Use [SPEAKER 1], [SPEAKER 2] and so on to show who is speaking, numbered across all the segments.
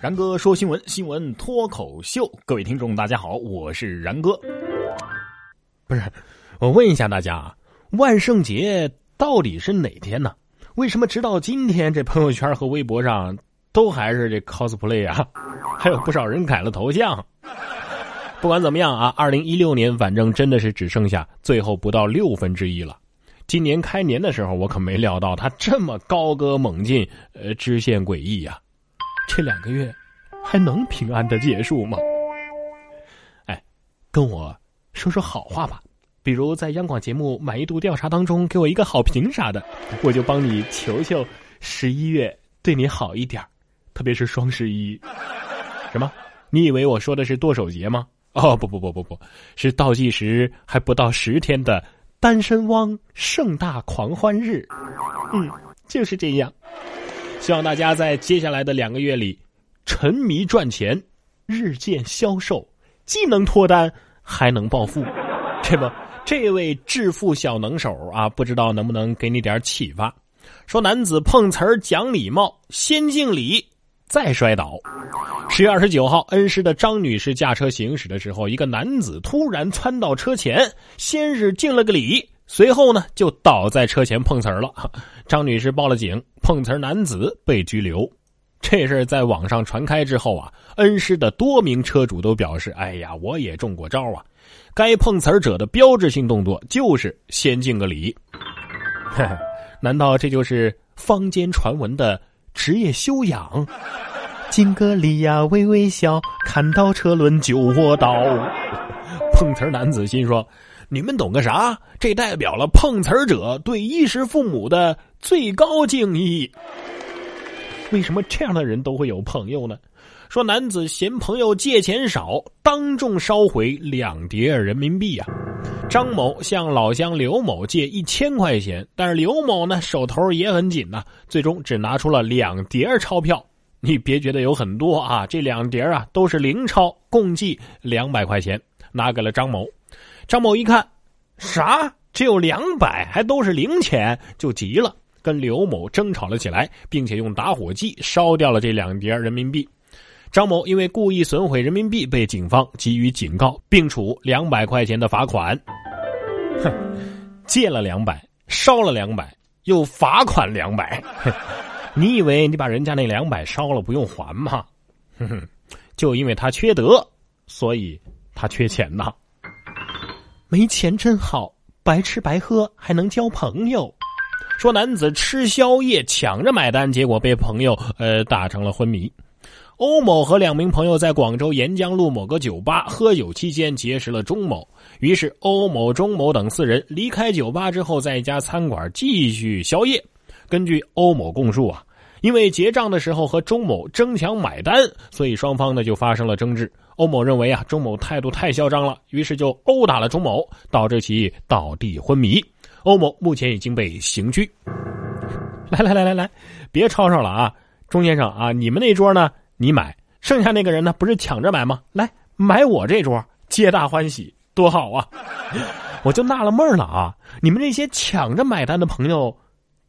[SPEAKER 1] 然哥说新闻，新闻脱口秀，各位听众大家好，我是然哥。不是，我问一下大家啊，万圣节到底是哪天呢？为什么直到今天，这朋友圈和微博上都还是这 cosplay 啊？还有不少人改了头像。不管怎么样啊，二零一六年反正真的是只剩下最后不到六分之一了。今年开年的时候，我可没料到他这么高歌猛进，呃，支线诡异呀。这两个月还能平安的结束吗？哎，跟我说说好话吧，比如在央广节目满意度调查当中给我一个好评啥的，我就帮你求求十一月对你好一点特别是双十一。什么？你以为我说的是剁手节吗？哦不不不不不，是倒计时还不到十天的单身汪盛大狂欢日。嗯，就是这样。希望大家在接下来的两个月里，沉迷赚钱，日渐消瘦，既能脱单，还能暴富。这不，这位致富小能手啊，不知道能不能给你点启发？说男子碰瓷儿讲礼貌，先敬礼，再摔倒。十月二十九号，恩施的张女士驾车行驶的时候，一个男子突然窜到车前，先是敬了个礼。随后呢，就倒在车前碰瓷儿了。张女士报了警，碰瓷儿男子被拘留。这事儿在网上传开之后啊，恩施的多名车主都表示：“哎呀，我也中过招啊！该碰瓷儿者的标志性动作就是先敬个礼。” 难道这就是坊间传闻的职业修养？敬个礼呀，微微笑，看到车轮就握刀。碰瓷儿男子心说。你们懂个啥？这代表了碰瓷儿者对衣食父母的最高敬意。为什么这样的人都会有朋友呢？说男子嫌朋友借钱少，当众烧毁两叠人民币呀。张某向老乡刘某借一千块钱，但是刘某呢手头也很紧呐，最终只拿出了两叠钞票。你别觉得有很多啊，这两叠啊都是零钞，共计两百块钱，拿给了张某。张某一看，啥？只有两百，还都是零钱，就急了，跟刘某争吵了起来，并且用打火机烧掉了这两叠人民币。张某因为故意损毁人民币，被警方给予警告，并处两百块钱的罚款。哼，借了两百，烧了两百，又罚款两百，你以为你把人家那两百烧了不用还吗？哼哼，就因为他缺德，所以他缺钱呐。没钱真好，白吃白喝还能交朋友。说男子吃宵夜抢着买单，结果被朋友呃打成了昏迷。欧某和两名朋友在广州沿江路某个酒吧喝酒期间结识了钟某，于是欧某、钟某等四人离开酒吧之后，在一家餐馆继续宵夜。根据欧某供述啊。因为结账的时候和钟某争抢买单，所以双方呢就发生了争执。欧某认为啊，钟某态度太嚣张了，于是就殴打了钟某，导致其倒地昏迷。欧某目前已经被刑拘。来来来来来，别吵吵了啊，钟先生啊，你们那桌呢？你买，剩下那个人呢？不是抢着买吗？来买我这桌，皆大欢喜，多好啊！我就纳了闷了啊，你们这些抢着买单的朋友，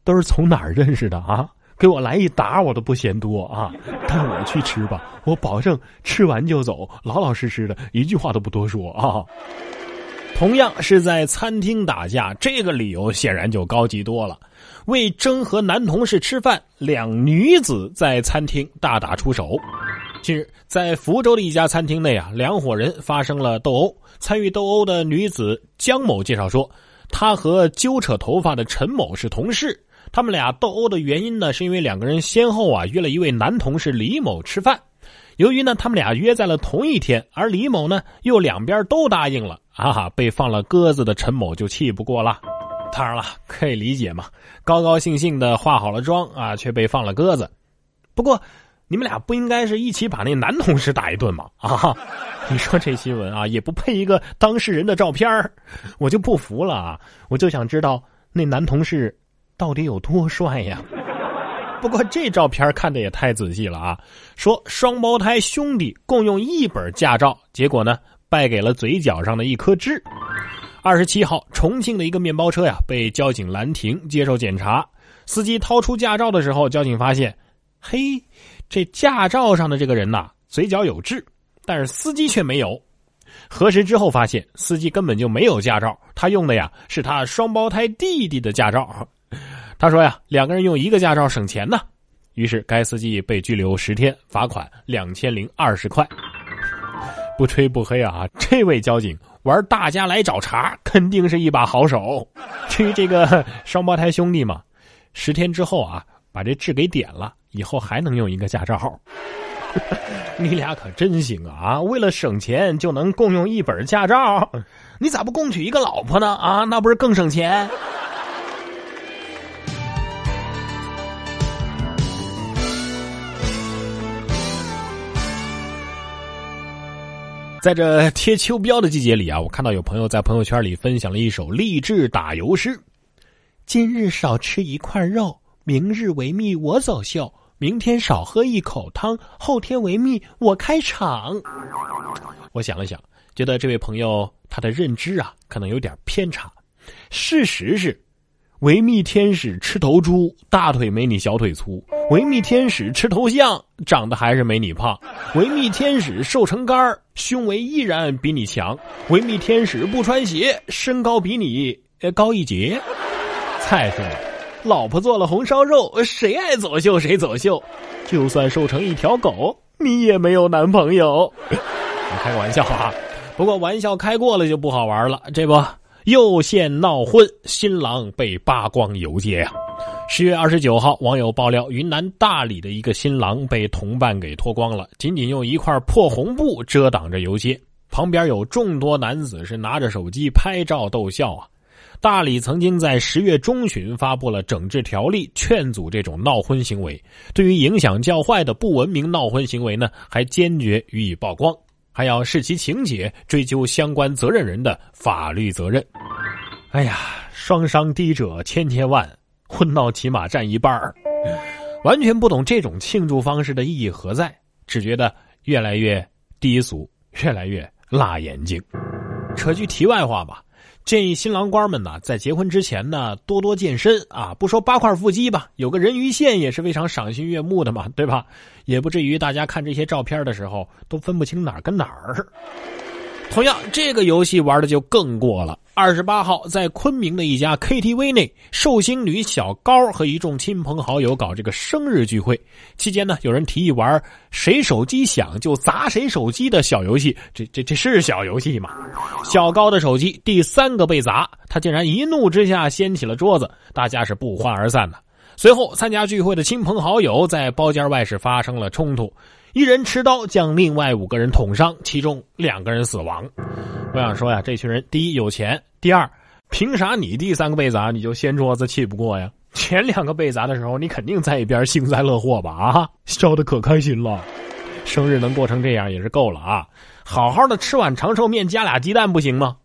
[SPEAKER 1] 都是从哪儿认识的啊？给我来一打，我都不嫌多啊！带我去吃吧，我保证吃完就走，老老实实的，一句话都不多说啊。同样是在餐厅打架，这个理由显然就高级多了。为争和男同事吃饭，两女子在餐厅大打出手。近日，在福州的一家餐厅内啊，两伙人发生了斗殴。参与斗殴的女子江某介绍说，她和揪扯头发的陈某是同事。他们俩斗殴的原因呢，是因为两个人先后啊约了一位男同事李某吃饭。由于呢他们俩约在了同一天，而李某呢又两边都答应了，啊哈，被放了鸽子的陈某就气不过了。当然了，可以理解嘛，高高兴兴的化好了妆啊，却被放了鸽子。不过，你们俩不应该是一起把那男同事打一顿吗？啊，你说这新闻啊也不配一个当事人的照片我就不服了啊！我就想知道那男同事。到底有多帅呀？不过这照片看的也太仔细了啊！说双胞胎兄弟共用一本驾照，结果呢败给了嘴角上的一颗痣。二十七号，重庆的一个面包车呀被交警拦停接受检查，司机掏出驾照的时候，交警发现嘿，这驾照上的这个人呐，嘴角有痣，但是司机却没有。核实之后发现，司机根本就没有驾照，他用的呀是他双胞胎弟弟的驾照。他说呀，两个人用一个驾照省钱呢。于是该司机被拘留十天，罚款两千零二十块。不吹不黑啊，这位交警玩大家来找茬，肯定是一把好手。至于这个双胞胎兄弟嘛，十天之后啊，把这痣给点了，以后还能用一个驾照号。你俩可真行啊！为了省钱就能共用一本驾照，你咋不共娶一个老婆呢？啊，那不是更省钱？在这贴秋膘的季节里啊，我看到有朋友在朋友圈里分享了一首励志打油诗：“今日少吃一块肉，明日维密我走秀。”明天少喝一口汤，后天维密我开场。我想了想，觉得这位朋友他的认知啊，可能有点偏差。事实是，维密天使吃头猪，大腿没你小腿粗；维密天使吃头象，长得还是没你胖；维密天使瘦成杆儿胸围依然比你强；维密天使不穿鞋，身高比你高一截。再说。老婆做了红烧肉，谁爱走秀谁走秀。就算瘦成一条狗，你也没有男朋友。开个玩笑啊，不过玩笑开过了就不好玩了。这不，又现闹婚，新郎被扒光游街呀。十月二十九号，网友爆料，云南大理的一个新郎被同伴给脱光了，仅仅用一块破红布遮挡着游街，旁边有众多男子是拿着手机拍照逗笑啊。大理曾经在十月中旬发布了整治条例，劝阻这种闹婚行为。对于影响较坏的不文明闹婚行为呢，还坚决予以曝光，还要视其情节，追究相关责任人的法律责任。哎呀，双商低者千千万，混闹起码占一半完全不懂这种庆祝方式的意义何在，只觉得越来越低俗，越来越辣眼睛。扯句题外话吧。建议新郎官们呢，在结婚之前呢，多多健身啊！不说八块腹肌吧，有个人鱼线也是非常赏心悦目的嘛，对吧？也不至于大家看这些照片的时候都分不清哪儿跟哪儿。同样，这个游戏玩的就更过了。二十八号，在昆明的一家 KTV 内，寿星女小高和一众亲朋好友搞这个生日聚会期间呢，有人提议玩谁手机响就砸谁手机的小游戏。这这这是小游戏吗？小高的手机第三个被砸，他竟然一怒之下掀起了桌子，大家是不欢而散的。随后，参加聚会的亲朋好友在包间外是发生了冲突。一人持刀将另外五个人捅伤，其中两个人死亡。我想说呀，这群人第一有钱，第二凭啥你第三个被砸你就掀桌子气不过呀？前两个被砸的时候你肯定在一边幸灾乐祸吧？啊，笑得可开心了，生日能过成这样也是够了啊！好好的吃碗长寿面加俩鸡蛋不行吗？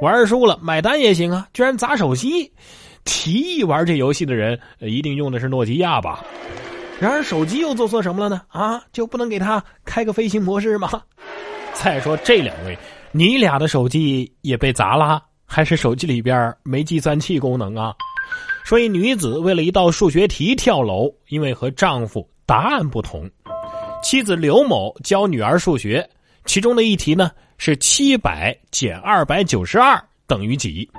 [SPEAKER 1] 玩输了买单也行啊！居然砸手机，提议玩这游戏的人一定用的是诺基亚吧？然而手机又做错什么了呢？啊，就不能给他开个飞行模式吗？再说这两位，你俩的手机也被砸了，还是手机里边没计算器功能啊？说一女子为了一道数学题跳楼，因为和丈夫答案不同。妻子刘某教女儿数学，其中的一题呢是七百减二百九十二等于几？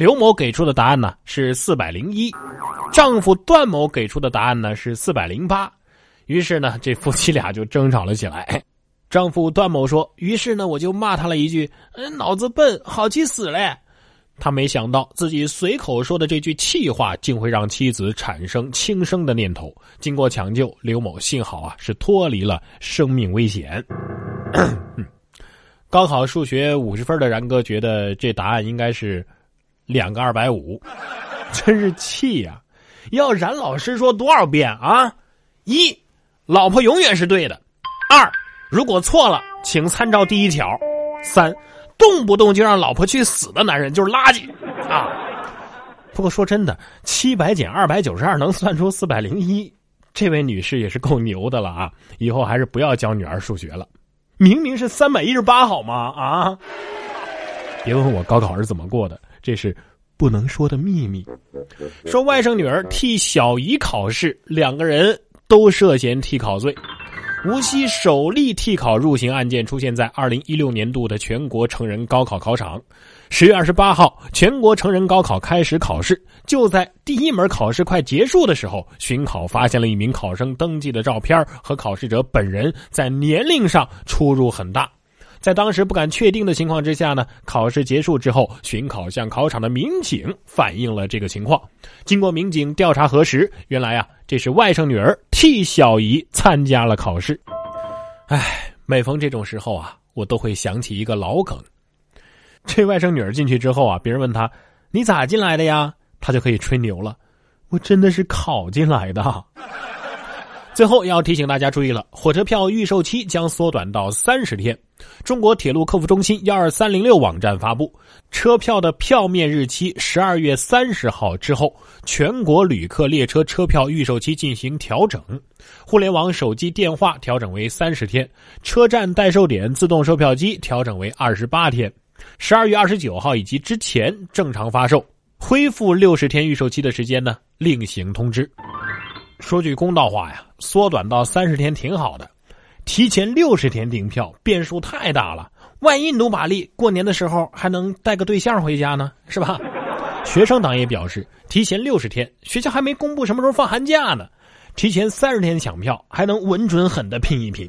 [SPEAKER 1] 刘某给出的答案呢是四百零一。丈夫段某给出的答案呢是四百零八，于是呢，这夫妻俩就争吵了起来。丈夫段某说：“于是呢，我就骂他了一句，嗯，脑子笨，好气死嘞。”他没想到自己随口说的这句气话，竟会让妻子产生轻生的念头。经过抢救，刘某幸好啊是脱离了生命危险。高考数学五十分的然哥觉得这答案应该是两个二百五，真是气呀！要冉老师说多少遍啊？一，老婆永远是对的；二，如果错了，请参照第一条；三，动不动就让老婆去死的男人就是垃圾啊！不过说真的，七百减二百九十二能算出四百零一，这位女士也是够牛的了啊！以后还是不要教女儿数学了，明明是三百一十八好吗？啊！别问我高考是怎么过的，这是。不能说的秘密。说外甥女儿替小姨考试，两个人都涉嫌替考罪。无锡首例替考入刑案件出现在二零一六年度的全国成人高考考场。十月二十八号，全国成人高考开始考试，就在第一门考试快结束的时候，巡考发现了一名考生登记的照片和考试者本人在年龄上出入很大。在当时不敢确定的情况之下呢，考试结束之后，巡考向考场的民警反映了这个情况。经过民警调查核实，原来啊，这是外甥女儿替小姨参加了考试。唉，每逢这种时候啊，我都会想起一个老梗。这外甥女儿进去之后啊，别人问他：“你咋进来的呀？”他就可以吹牛了：“我真的是考进来的。”最后要提醒大家注意了，火车票预售期将缩短到三十天。中国铁路客服中心幺二三零六网站发布，车票的票面日期十二月三十号之后，全国旅客列车车票预售期进行调整。互联网、手机、电话调整为三十天，车站代售点自动售票机调整为二十八天。十二月二十九号以及之前正常发售，恢复六十天预售期的时间呢，另行通知。说句公道话呀，缩短到三十天挺好的，提前六十天订票变数太大了。万一努把力，过年的时候还能带个对象回家呢，是吧？学生党也表示，提前六十天，学校还没公布什么时候放寒假呢，提前三十天抢票，还能稳准狠的拼一拼。